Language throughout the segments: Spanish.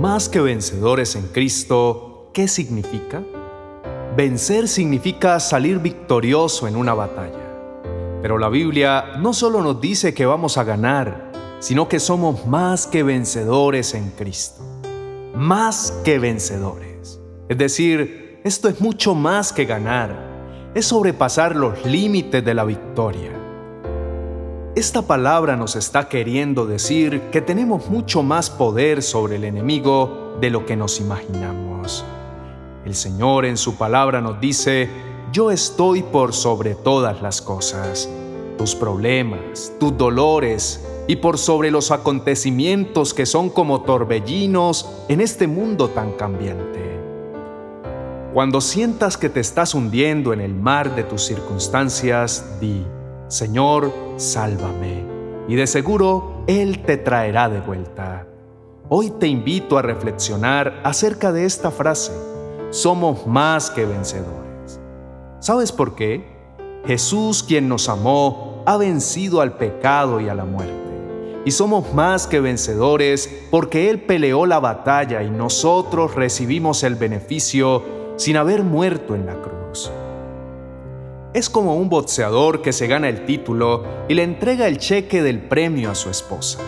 Más que vencedores en Cristo, ¿qué significa? Vencer significa salir victorioso en una batalla. Pero la Biblia no solo nos dice que vamos a ganar, sino que somos más que vencedores en Cristo. Más que vencedores. Es decir, esto es mucho más que ganar. Es sobrepasar los límites de la victoria. Esta palabra nos está queriendo decir que tenemos mucho más poder sobre el enemigo de lo que nos imaginamos. El Señor en su palabra nos dice, yo estoy por sobre todas las cosas, tus problemas, tus dolores y por sobre los acontecimientos que son como torbellinos en este mundo tan cambiante. Cuando sientas que te estás hundiendo en el mar de tus circunstancias, di, Señor, sálvame, y de seguro Él te traerá de vuelta. Hoy te invito a reflexionar acerca de esta frase, somos más que vencedores. ¿Sabes por qué? Jesús, quien nos amó, ha vencido al pecado y a la muerte. Y somos más que vencedores porque Él peleó la batalla y nosotros recibimos el beneficio sin haber muerto en la cruz. Es como un boxeador que se gana el título y le entrega el cheque del premio a su esposa.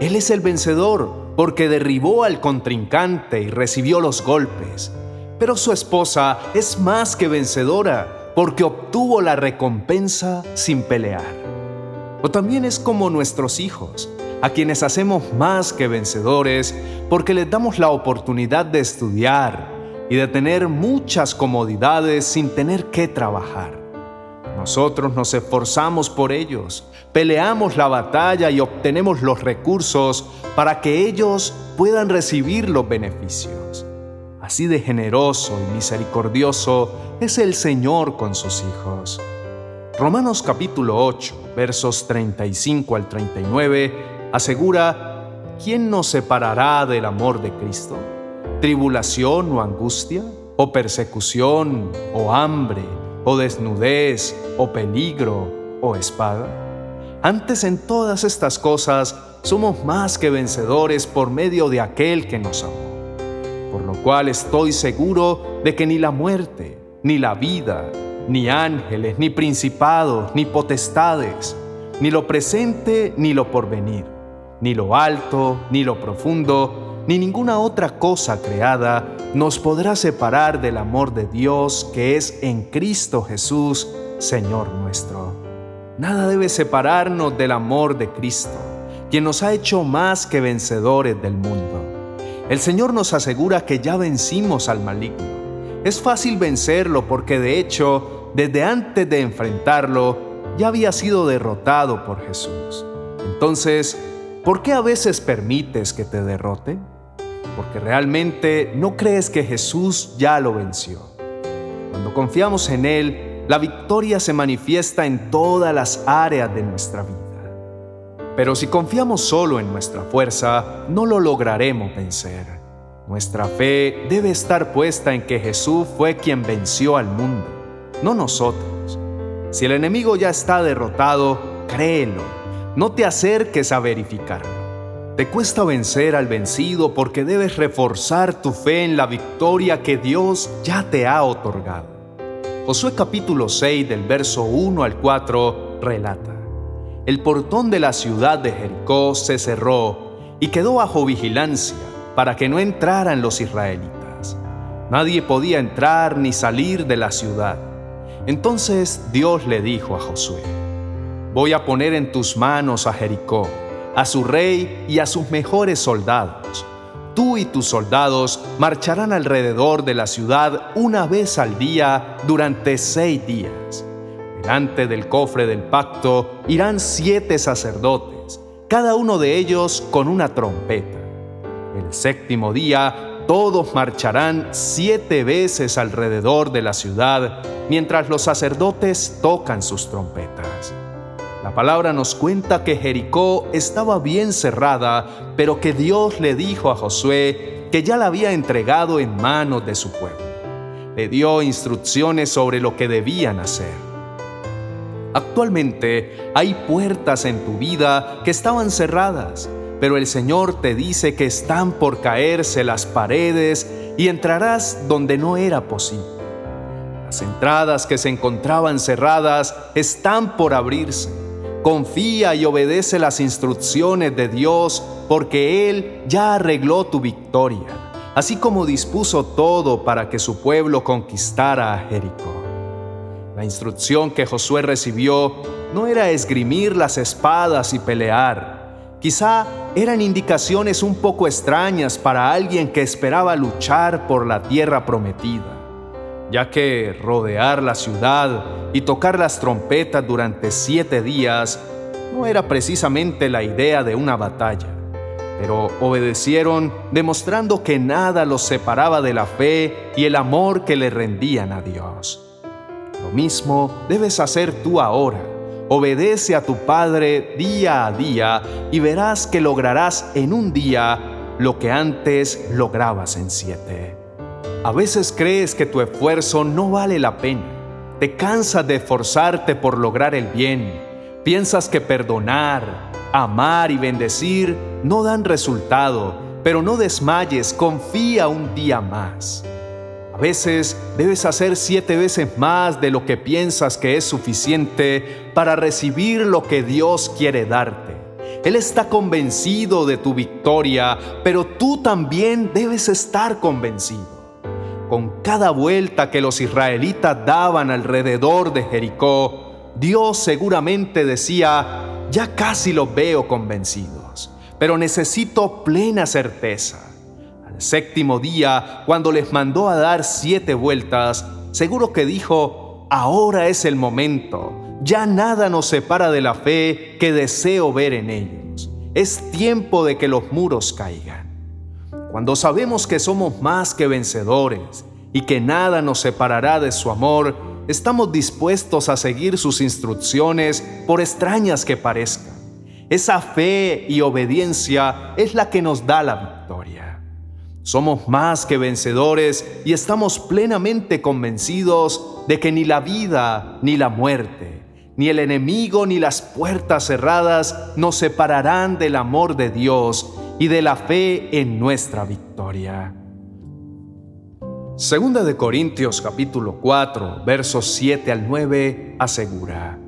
Él es el vencedor porque derribó al contrincante y recibió los golpes. Pero su esposa es más que vencedora porque obtuvo la recompensa sin pelear. O también es como nuestros hijos, a quienes hacemos más que vencedores porque les damos la oportunidad de estudiar y de tener muchas comodidades sin tener que trabajar. Nosotros nos esforzamos por ellos, peleamos la batalla y obtenemos los recursos para que ellos puedan recibir los beneficios. Así de generoso y misericordioso es el Señor con sus hijos. Romanos capítulo 8, versos 35 al 39, asegura, ¿quién nos separará del amor de Cristo? ¿Tribulación o angustia? ¿O persecución o hambre? O desnudez, o peligro, o espada? Antes en todas estas cosas somos más que vencedores por medio de aquel que nos amó. Por lo cual estoy seguro de que ni la muerte, ni la vida, ni ángeles, ni principados, ni potestades, ni lo presente, ni lo porvenir, ni lo alto, ni lo profundo, ni ninguna otra cosa creada nos podrá separar del amor de Dios que es en Cristo Jesús, Señor nuestro. Nada debe separarnos del amor de Cristo, quien nos ha hecho más que vencedores del mundo. El Señor nos asegura que ya vencimos al maligno. Es fácil vencerlo porque de hecho, desde antes de enfrentarlo, ya había sido derrotado por Jesús. Entonces, ¿por qué a veces permites que te derrote? porque realmente no crees que Jesús ya lo venció. Cuando confiamos en Él, la victoria se manifiesta en todas las áreas de nuestra vida. Pero si confiamos solo en nuestra fuerza, no lo lograremos vencer. Nuestra fe debe estar puesta en que Jesús fue quien venció al mundo, no nosotros. Si el enemigo ya está derrotado, créelo, no te acerques a verificarlo. Te cuesta vencer al vencido porque debes reforzar tu fe en la victoria que Dios ya te ha otorgado. Josué capítulo 6 del verso 1 al 4 relata, El portón de la ciudad de Jericó se cerró y quedó bajo vigilancia para que no entraran los israelitas. Nadie podía entrar ni salir de la ciudad. Entonces Dios le dijo a Josué, Voy a poner en tus manos a Jericó a su rey y a sus mejores soldados. Tú y tus soldados marcharán alrededor de la ciudad una vez al día durante seis días. Delante del cofre del pacto irán siete sacerdotes, cada uno de ellos con una trompeta. El séptimo día todos marcharán siete veces alrededor de la ciudad mientras los sacerdotes tocan sus trompetas. La palabra nos cuenta que Jericó estaba bien cerrada, pero que Dios le dijo a Josué que ya la había entregado en manos de su pueblo. Le dio instrucciones sobre lo que debían hacer. Actualmente hay puertas en tu vida que estaban cerradas, pero el Señor te dice que están por caerse las paredes y entrarás donde no era posible. Las entradas que se encontraban cerradas están por abrirse. Confía y obedece las instrucciones de Dios porque Él ya arregló tu victoria, así como dispuso todo para que su pueblo conquistara a Jericó. La instrucción que Josué recibió no era esgrimir las espadas y pelear. Quizá eran indicaciones un poco extrañas para alguien que esperaba luchar por la tierra prometida, ya que rodear la ciudad y tocar las trompetas durante siete días no era precisamente la idea de una batalla, pero obedecieron demostrando que nada los separaba de la fe y el amor que le rendían a Dios. Lo mismo debes hacer tú ahora. Obedece a tu Padre día a día y verás que lograrás en un día lo que antes lograbas en siete. A veces crees que tu esfuerzo no vale la pena. Te cansas de esforzarte por lograr el bien. Piensas que perdonar, amar y bendecir no dan resultado, pero no desmayes, confía un día más veces debes hacer siete veces más de lo que piensas que es suficiente para recibir lo que Dios quiere darte. Él está convencido de tu victoria, pero tú también debes estar convencido. Con cada vuelta que los israelitas daban alrededor de Jericó, Dios seguramente decía, ya casi los veo convencidos, pero necesito plena certeza séptimo día, cuando les mandó a dar siete vueltas, seguro que dijo, ahora es el momento, ya nada nos separa de la fe que deseo ver en ellos. Es tiempo de que los muros caigan. Cuando sabemos que somos más que vencedores y que nada nos separará de su amor, estamos dispuestos a seguir sus instrucciones por extrañas que parezcan. Esa fe y obediencia es la que nos da la victoria. Somos más que vencedores y estamos plenamente convencidos de que ni la vida ni la muerte, ni el enemigo ni las puertas cerradas nos separarán del amor de Dios y de la fe en nuestra victoria. Segunda de Corintios capítulo 4, versos 7 al 9 asegura,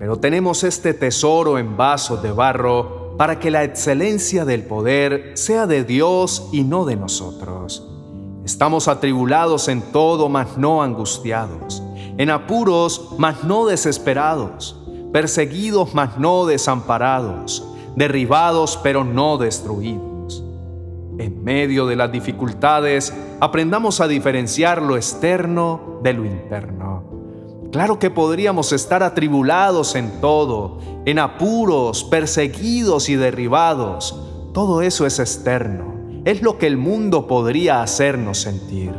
pero tenemos este tesoro en vasos de barro para que la excelencia del poder sea de Dios y no de nosotros. Estamos atribulados en todo, mas no angustiados, en apuros, mas no desesperados, perseguidos, mas no desamparados, derribados, pero no destruidos. En medio de las dificultades, aprendamos a diferenciar lo externo de lo interno Claro que podríamos estar atribulados en todo, en apuros, perseguidos y derribados. Todo eso es externo. Es lo que el mundo podría hacernos sentir.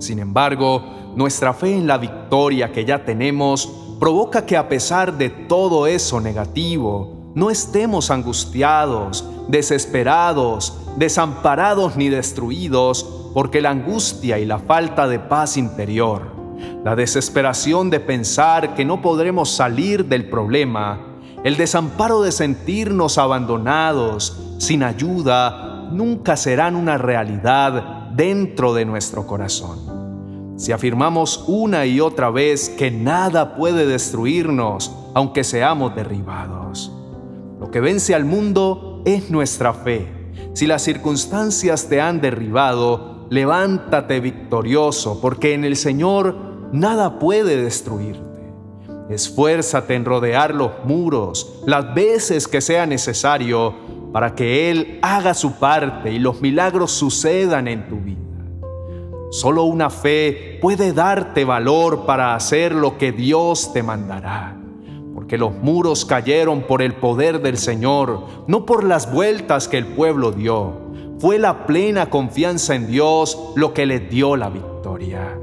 Sin embargo, nuestra fe en la victoria que ya tenemos provoca que a pesar de todo eso negativo, no estemos angustiados, desesperados, desamparados ni destruidos, porque la angustia y la falta de paz interior la desesperación de pensar que no podremos salir del problema, el desamparo de sentirnos abandonados, sin ayuda, nunca serán una realidad dentro de nuestro corazón. Si afirmamos una y otra vez que nada puede destruirnos, aunque seamos derribados. Lo que vence al mundo es nuestra fe. Si las circunstancias te han derribado, levántate victorioso, porque en el Señor nada puede destruirte. Esfuérzate en rodear los muros las veces que sea necesario para que Él haga su parte y los milagros sucedan en tu vida. Solo una fe puede darte valor para hacer lo que Dios te mandará, porque los muros cayeron por el poder del Señor, no por las vueltas que el pueblo dio. Fue la plena confianza en Dios lo que le dio la victoria.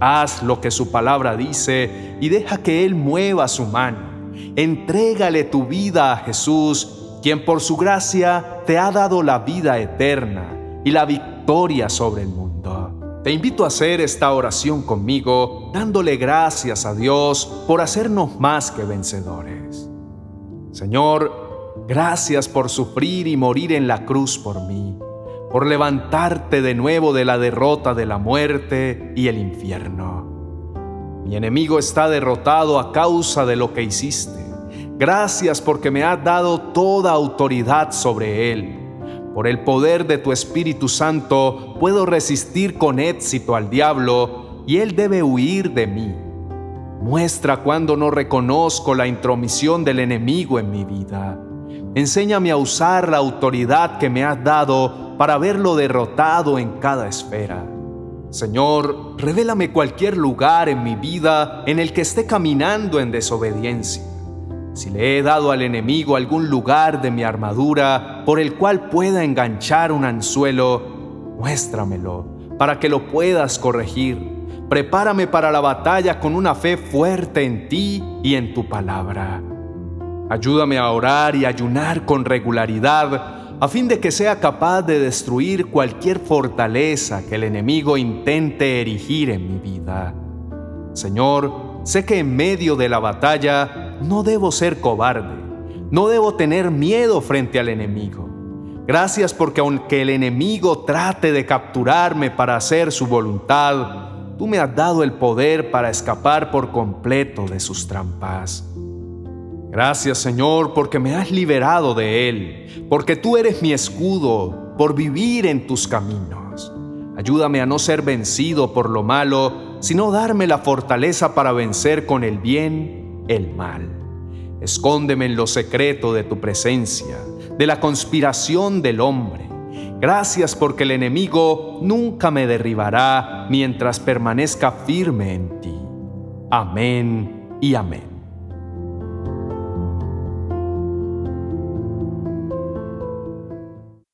Haz lo que su palabra dice y deja que Él mueva su mano. Entrégale tu vida a Jesús, quien por su gracia te ha dado la vida eterna y la victoria sobre el mundo. Te invito a hacer esta oración conmigo, dándole gracias a Dios por hacernos más que vencedores. Señor, gracias por sufrir y morir en la cruz por mí, por levantarte de nuevo de la derrota de la muerte y el infierno. Mi enemigo está derrotado a causa de lo que hiciste. Gracias porque me has dado toda autoridad sobre él. Por el poder de tu Espíritu Santo puedo resistir con éxito al diablo y él debe huir de mí. Muestra cuando no reconozco la intromisión del enemigo en mi vida. Enséñame a usar la autoridad que me has dado para verlo derrotado en cada esfera. Señor, revélame cualquier lugar en mi vida en el que esté caminando en desobediencia. Si le he dado al enemigo algún lugar de mi armadura por el cual pueda enganchar un anzuelo, muéstramelo para que lo puedas corregir Prepárame para la batalla con una fe fuerte en ti y en tu palabra. Ayúdame a orar y ayunar con regularidad a fin de que sea capaz de destruir cualquier fortaleza que el enemigo intente erigir en mi vida. Señor, sé que en medio de la batalla no debo ser cobarde, no debo tener miedo frente al enemigo. Gracias porque aunque el enemigo trate de capturarme para hacer su voluntad, tú me has dado el poder para escapar por completo de sus trampas. Gracias Señor porque me has liberado de él, porque tú eres mi escudo por vivir en tus caminos. Ayúdame a no ser vencido por lo malo, sino darme la fortaleza para vencer con el bien el mal. Escóndeme en lo secreto de tu presencia, de la conspiración del hombre Gracias porque el enemigo nunca me derribará mientras permanezca firme en ti. Amén y amén.